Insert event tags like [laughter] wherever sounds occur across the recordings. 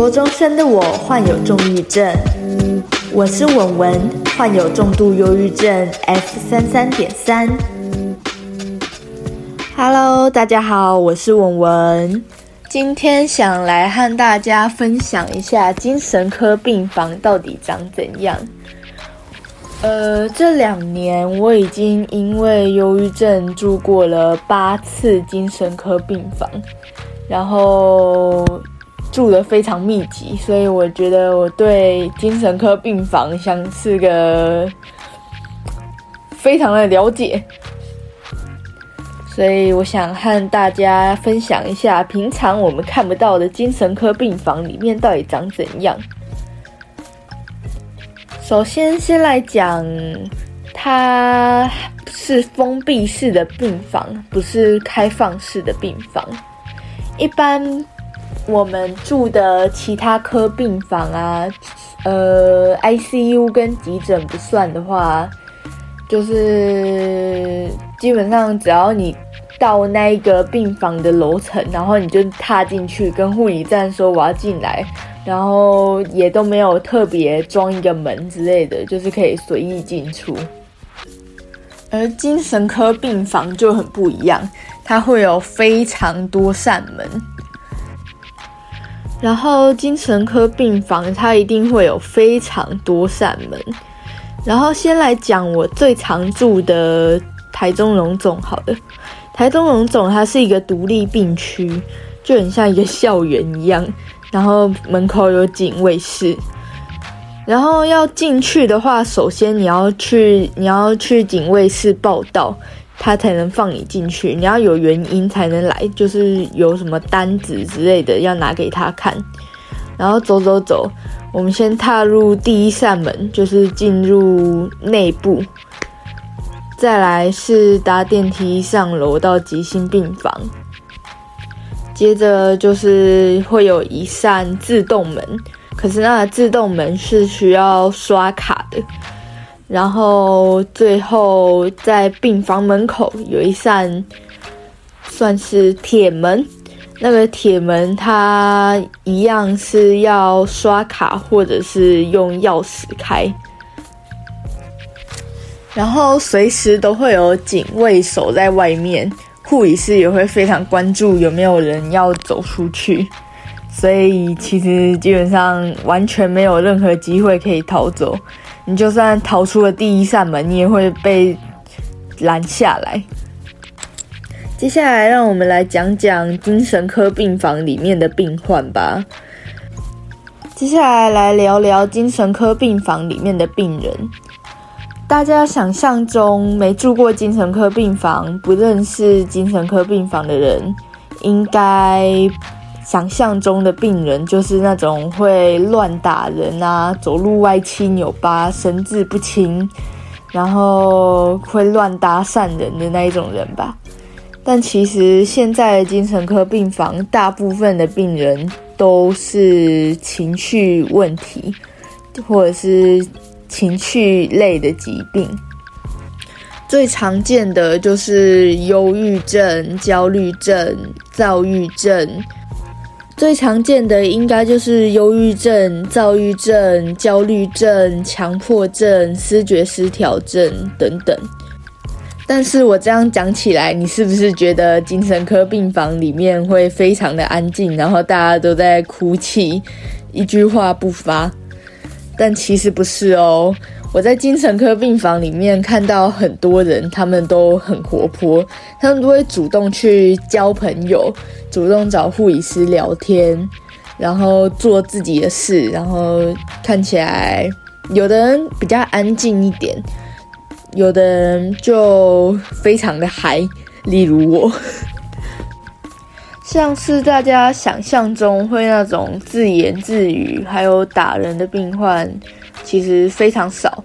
国中生的我患有重郁症，我是文文，患有重度忧郁症 F 三三点三。Hello，大家好，我是文文，今天想来和大家分享一下精神科病房到底长怎样。呃，这两年我已经因为忧郁症住过了八次精神科病房，然后住的非常密集，所以我觉得我对精神科病房像是个非常的了解，所以我想和大家分享一下平常我们看不到的精神科病房里面到底长怎样。首先，先来讲，它是封闭式的病房，不是开放式的病房。一般我们住的其他科病房啊，呃，ICU 跟急诊不算的话，就是基本上只要你到那一个病房的楼层，然后你就踏进去，跟护理站说我要进来。然后也都没有特别装一个门之类的，就是可以随意进出。而精神科病房就很不一样，它会有非常多扇门。然后精神科病房它一定会有非常多扇门。然后先来讲我最常住的台中荣总，好的，台中荣总它是一个独立病区，就很像一个校园一样。然后门口有警卫室，然后要进去的话，首先你要去你要去警卫室报到，他才能放你进去。你要有原因才能来，就是有什么单子之类的要拿给他看。然后走走走，我们先踏入第一扇门，就是进入内部。再来是搭电梯上楼到急性病房。接着就是会有一扇自动门，可是那自动门是需要刷卡的。然后最后在病房门口有一扇算是铁门，那个铁门它一样是要刷卡或者是用钥匙开。然后随时都会有警卫守在外面。护理师也会非常关注有没有人要走出去，所以其实基本上完全没有任何机会可以逃走。你就算逃出了第一扇门，你也会被拦下来。接下来，让我们来讲讲精神科病房里面的病患吧。接下来，来聊聊精神科病房里面的病人。大家想象中没住过精神科病房、不认识精神科病房的人，应该想象中的病人就是那种会乱打人啊、走路歪七扭八、神志不清，然后会乱搭讪人的那一种人吧。但其实现在的精神科病房，大部分的病人都是情绪问题，或者是。情绪类的疾病，最常见的就是忧郁症、焦虑症、躁郁症。最常见的应该就是忧郁症、躁郁症、焦虑症、强迫症、思觉失调症等等。但是我这样讲起来，你是不是觉得精神科病房里面会非常的安静，然后大家都在哭泣，一句话不发？但其实不是哦，我在精神科病房里面看到很多人，他们都很活泼，他们都会主动去交朋友，主动找护理师聊天，然后做自己的事，然后看起来有的人比较安静一点，有的人就非常的嗨，例如我。像是大家想象中会那种自言自语，还有打人的病患，其实非常少，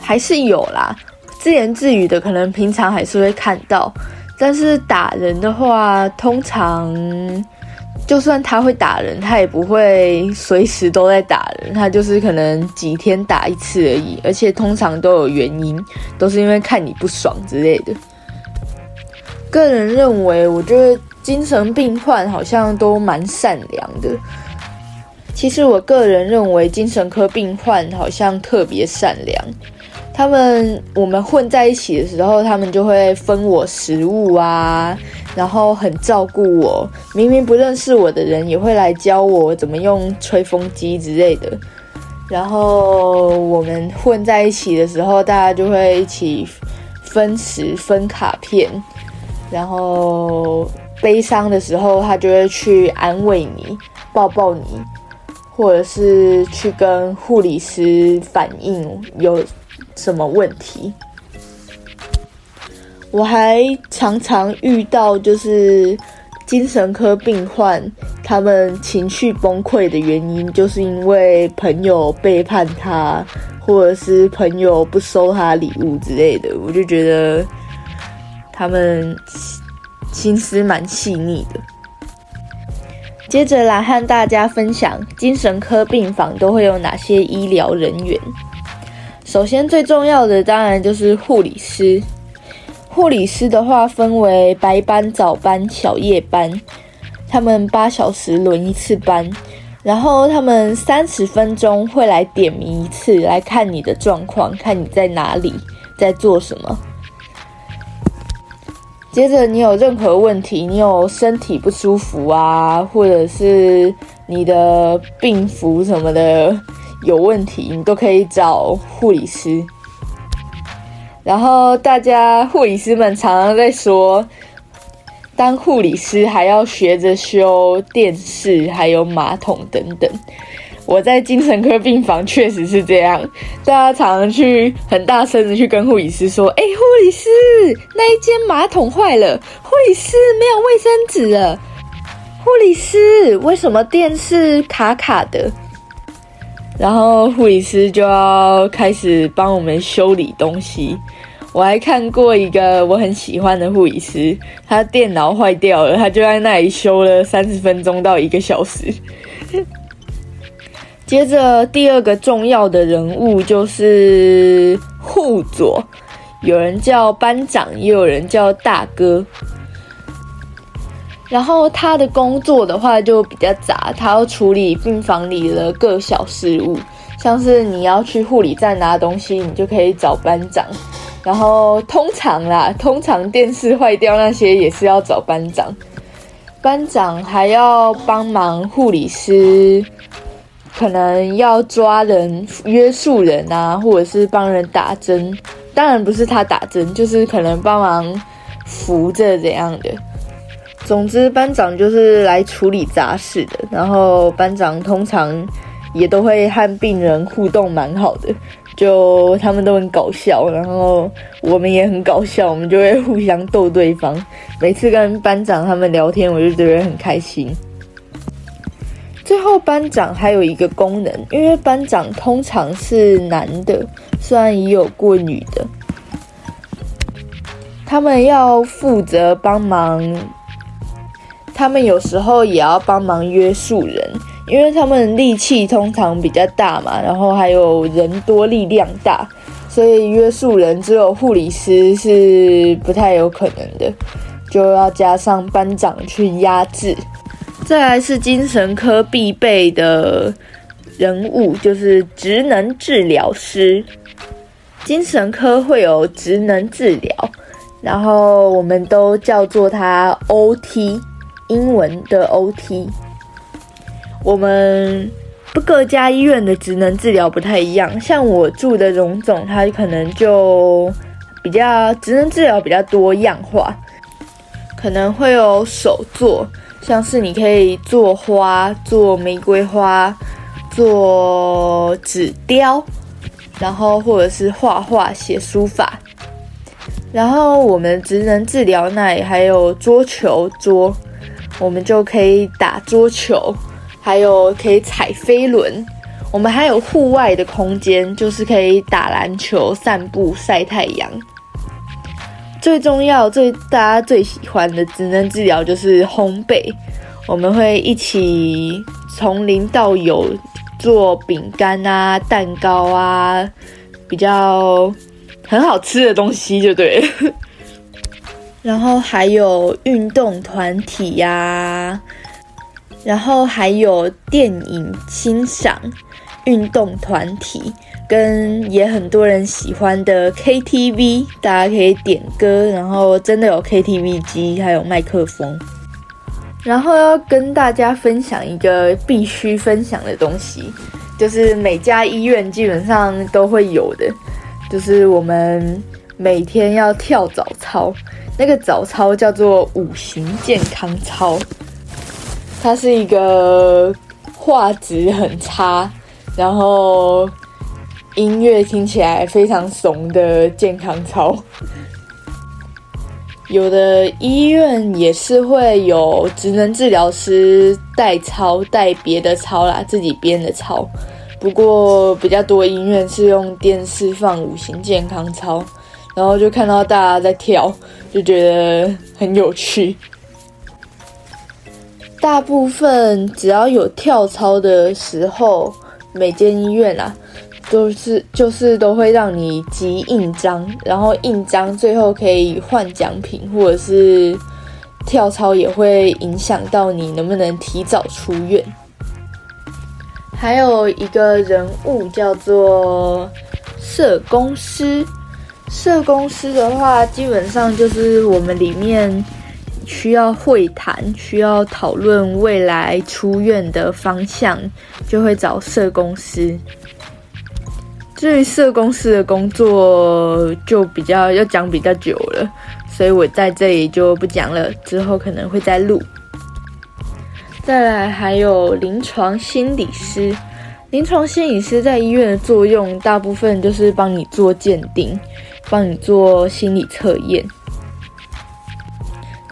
还是有啦。自言自语的可能平常还是会看到，但是打人的话，通常就算他会打人，他也不会随时都在打人，他就是可能几天打一次而已，而且通常都有原因，都是因为看你不爽之类的。个人认为，我觉得。精神病患好像都蛮善良的。其实我个人认为，精神科病患好像特别善良。他们我们混在一起的时候，他们就会分我食物啊，然后很照顾我。明明不认识我的人，也会来教我怎么用吹风机之类的。然后我们混在一起的时候，大家就会一起分食、分卡片。然后悲伤的时候，他就会去安慰你、抱抱你，或者是去跟护理师反映有。什么问题？我还常常遇到，就是精神科病患，他们情绪崩溃的原因，就是因为朋友背叛他，或者是朋友不收他礼物之类的。我就觉得他们心思蛮细腻的。接着来和大家分享，精神科病房都会有哪些医疗人员。首先，最重要的当然就是护理师。护理师的话分为白班、早班、小夜班，他们八小时轮一次班，然后他们三十分钟会来点名一次，来看你的状况，看你在哪里，在做什么。接着，你有任何问题，你有身体不舒服啊，或者是你的病服什么的。有问题，你都可以找护理师。然后大家护理师们常常在说，当护理师还要学着修电视，还有马桶等等。我在精神科病房确实是这样，大家常常去很大声的去跟护理师说：“哎，护理师，那一间马桶坏了，护理师没有卫生纸了，护理师，为什么电视卡卡的？”然后护理师就要开始帮我们修理东西。我还看过一个我很喜欢的护理师，他电脑坏掉了，他就在那里修了三十分钟到一个小时。接着第二个重要的人物就是护佐，有人叫班长，也有人叫大哥。然后他的工作的话就比较杂，他要处理病房里的各小事务，像是你要去护理站拿东西，你就可以找班长。然后通常啦，通常电视坏掉那些也是要找班长。班长还要帮忙护理师，可能要抓人、约束人啊，或者是帮人打针。当然不是他打针，就是可能帮忙扶着怎样的。总之，班长就是来处理杂事的。然后班长通常也都会和病人互动蛮好的，就他们都很搞笑，然后我们也很搞笑，我们就会互相逗对方。每次跟班长他们聊天，我就觉得很开心。最后，班长还有一个功能，因为班长通常是男的，虽然也有过女的，他们要负责帮忙。他们有时候也要帮忙约束人，因为他们力气通常比较大嘛，然后还有人多力量大，所以约束人只有护理师是不太有可能的，就要加上班长去压制。再来是精神科必备的人物，就是职能治疗师。精神科会有职能治疗，然后我们都叫做它 OT。英文的 OT，我们各家医院的职能治疗不太一样。像我住的荣总，它可能就比较职能治疗比较多样化，可能会有手作，像是你可以做花、做玫瑰花、做纸雕，然后或者是画画、写书法。然后我们职能治疗那里还有桌球桌。我们就可以打桌球，还有可以踩飞轮。我们还有户外的空间，就是可以打篮球、散步、晒太阳。最重要、最大家最喜欢的职能治疗就是烘焙。我们会一起从零到有做饼干啊、蛋糕啊，比较很好吃的东西，就对。[laughs] 然后还有运动团体呀，然后还有电影欣赏、运动团体，跟也很多人喜欢的 KTV，大家可以点歌，然后真的有 KTV 机，还有麦克风。然后要跟大家分享一个必须分享的东西，就是每家医院基本上都会有的，就是我们每天要跳早操。那个早操叫做五行健康操，它是一个画质很差，然后音乐听起来非常怂的健康操。[laughs] 有的医院也是会有职能治疗师代操，带别的操啦，自己编的操。不过比较多医院是用电视放五行健康操。然后就看到大家在跳，就觉得很有趣。大部分只要有跳操的时候，每间医院啊，都是就是都会让你集印章，然后印章最后可以换奖品，或者是跳操也会影响到你能不能提早出院。还有一个人物叫做社工师。社工师的话，基本上就是我们里面需要会谈、需要讨论未来出院的方向，就会找社工师。至于社工师的工作，就比较要讲比较久了，所以我在这里就不讲了，之后可能会再录。再来还有临床心理师，临床心理师在医院的作用，大部分就是帮你做鉴定。帮你做心理测验，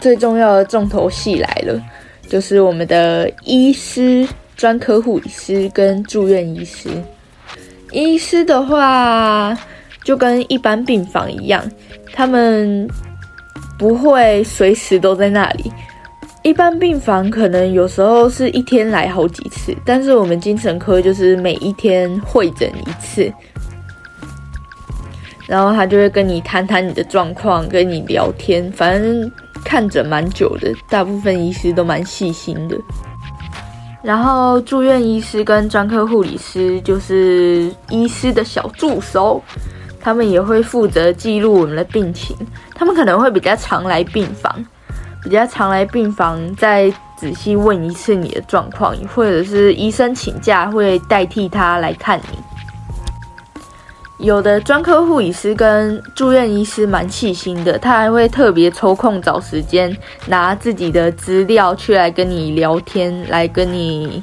最重要的重头戏来了，就是我们的医师、专科护理师跟住院医师。医师的话，就跟一般病房一样，他们不会随时都在那里。一般病房可能有时候是一天来好几次，但是我们精神科就是每一天会诊一次。然后他就会跟你谈谈你的状况，跟你聊天，反正看着蛮久的。大部分医师都蛮细心的。然后住院医师跟专科护理师就是医师的小助手，他们也会负责记录我们的病情。他们可能会比较常来病房，比较常来病房再仔细问一次你的状况，或者是医生请假会代替他来看你。有的专科护理师跟住院医师蛮细心的，他还会特别抽空找时间拿自己的资料去来跟你聊天，来跟你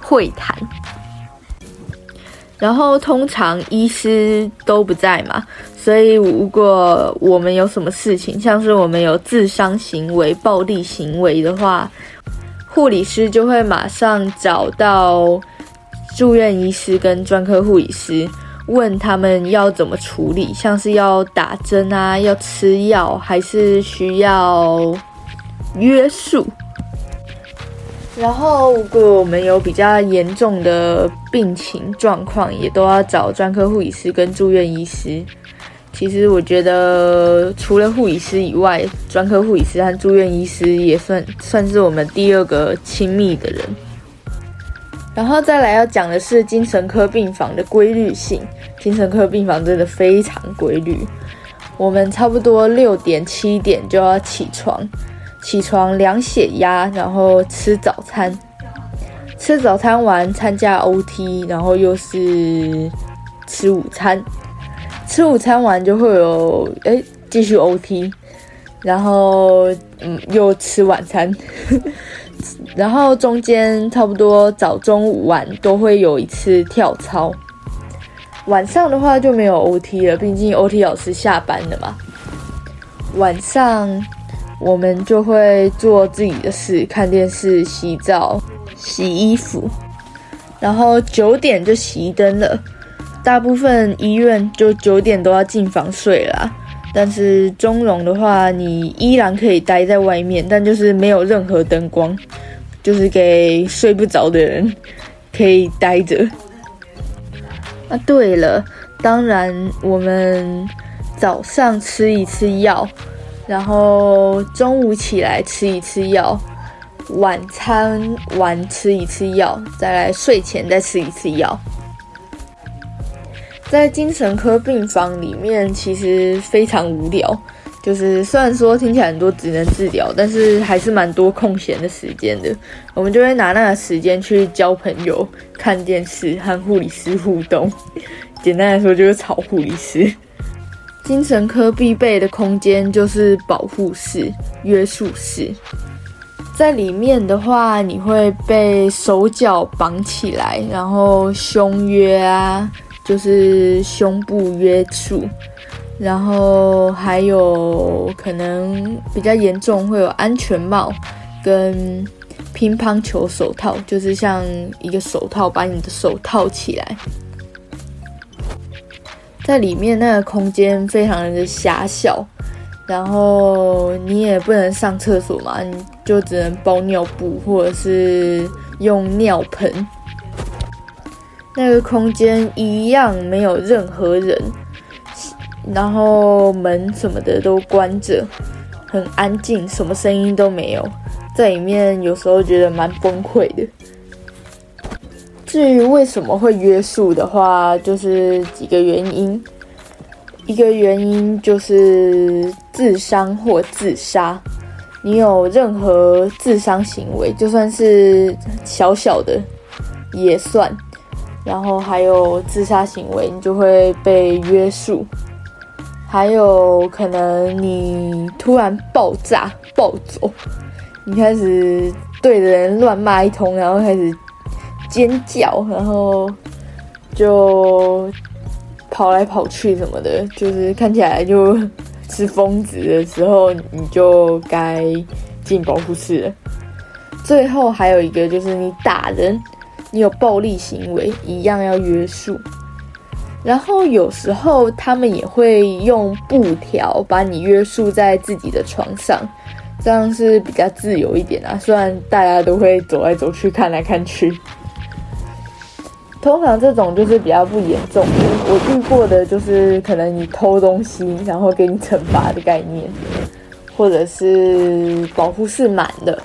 会谈。然后通常医师都不在嘛，所以如果我们有什么事情，像是我们有自伤行为、暴力行为的话，护理师就会马上找到住院医师跟专科护理师。问他们要怎么处理，像是要打针啊，要吃药，还是需要约束。然后，如果我们有比较严重的病情状况，也都要找专科护理师跟住院医师。其实，我觉得除了护理师以外，专科护理师和住院医师也算算是我们第二个亲密的人。然后再来要讲的是精神科病房的规律性。精神科病房真的非常规律，我们差不多六点七点就要起床，起床量血压，然后吃早餐，吃早餐完参加 OT，然后又是吃午餐，吃午餐完就会有哎继续 OT，然后嗯又吃晚餐。然后中间差不多早中午晚都会有一次跳操，晚上的话就没有 OT 了，毕竟 OT 老师下班了嘛。晚上我们就会做自己的事，看电视、洗澡、洗衣服，然后九点就熄灯了。大部分医院就九点都要进房睡了，但是中荣的话，你依然可以待在外面，但就是没有任何灯光。就是给睡不着的人 [laughs] 可以待着。啊，对了，当然我们早上吃一次药，然后中午起来吃一次药，晚餐完吃一次药，再来睡前再吃一次药。在精神科病房里面，其实非常无聊。就是虽然说听起来很多只能治疗，但是还是蛮多空闲的时间的。我们就会拿那个时间去交朋友、看电视、和护理师互动。简单来说，就是吵护理师。精神科必备的空间就是保护室、约束室。在里面的话，你会被手脚绑起来，然后胸约啊，就是胸部约束。然后还有可能比较严重，会有安全帽跟乒乓球手套，就是像一个手套把你的手套起来。在里面那个空间非常的狭小，然后你也不能上厕所嘛，你就只能包尿布或者是用尿盆。那个空间一样没有任何人。然后门什么的都关着，很安静，什么声音都没有，在里面有时候觉得蛮崩溃的。至于为什么会约束的话，就是几个原因。一个原因就是自伤或自杀，你有任何自伤行为，就算是小小的也算。然后还有自杀行为，你就会被约束。还有可能你突然爆炸暴走，你开始对着人乱骂一通，然后开始尖叫，然后就跑来跑去什么的，就是看起来就是疯子的时候，你就该进保护室了。最后还有一个就是你打人，你有暴力行为，一样要约束。然后有时候他们也会用布条把你约束在自己的床上，这样是比较自由一点啊。虽然大家都会走来走去、看来看去，通常这种就是比较不严重。我遇过的就是可能你偷东西，然后给你惩罚的概念，或者是保护室满的。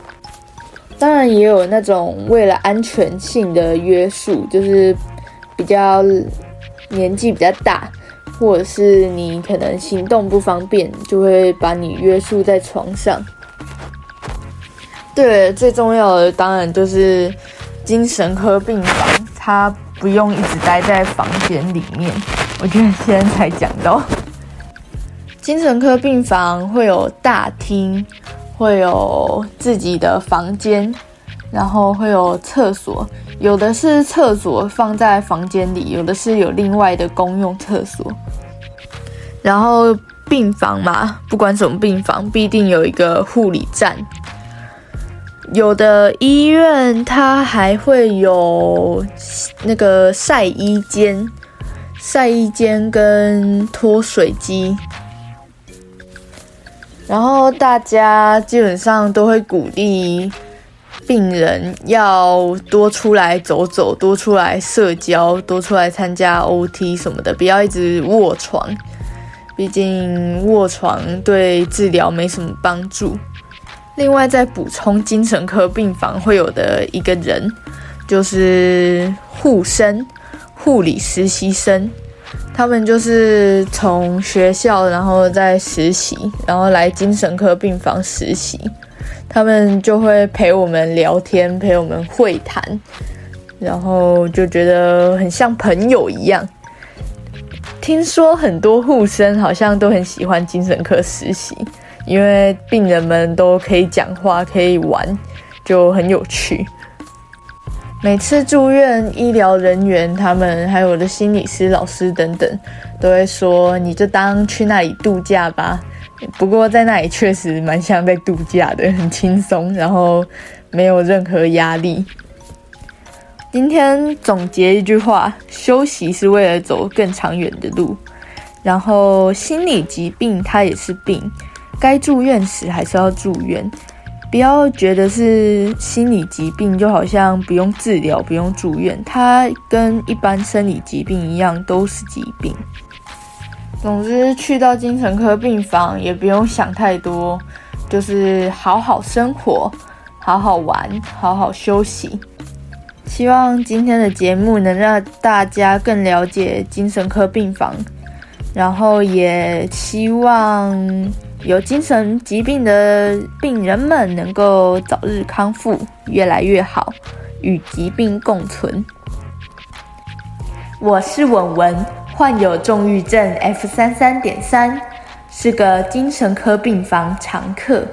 当然也有那种为了安全性的约束，就是比较。年纪比较大，或者是你可能行动不方便，就会把你约束在床上。对，最重要的当然就是精神科病房，它不用一直待在房间里面。我觉得现在才讲到，精神科病房会有大厅，会有自己的房间。然后会有厕所，有的是厕所放在房间里，有的是有另外的公用厕所。然后病房嘛，不管什么病房，必定有一个护理站。有的医院它还会有那个晒衣间、晒衣间跟脱水机。然后大家基本上都会鼓励。病人要多出来走走，多出来社交，多出来参加 OT 什么的，不要一直卧床。毕竟卧床对治疗没什么帮助。另外，再补充精神科病房会有的一个人，就是护生、护理实习生，他们就是从学校然后在实习，然后来精神科病房实习。他们就会陪我们聊天，陪我们会谈，然后就觉得很像朋友一样。听说很多护生好像都很喜欢精神科实习，因为病人们都可以讲话，可以玩，就很有趣。每次住院，医疗人员他们还有我的心理师、老师等等，都会说：“你就当去那里度假吧。”不过在那里确实蛮像在度假的，很轻松，然后没有任何压力。今天总结一句话：休息是为了走更长远的路。然后心理疾病它也是病，该住院时还是要住院，不要觉得是心理疾病就好像不用治疗、不用住院，它跟一般生理疾病一样都是疾病。总之，去到精神科病房也不用想太多，就是好好生活，好好玩，好好休息。希望今天的节目能让大家更了解精神科病房，然后也希望有精神疾病的病人们能够早日康复，越来越好，与疾病共存。我是文文，患有重郁症 F 三三点三，是个精神科病房常客。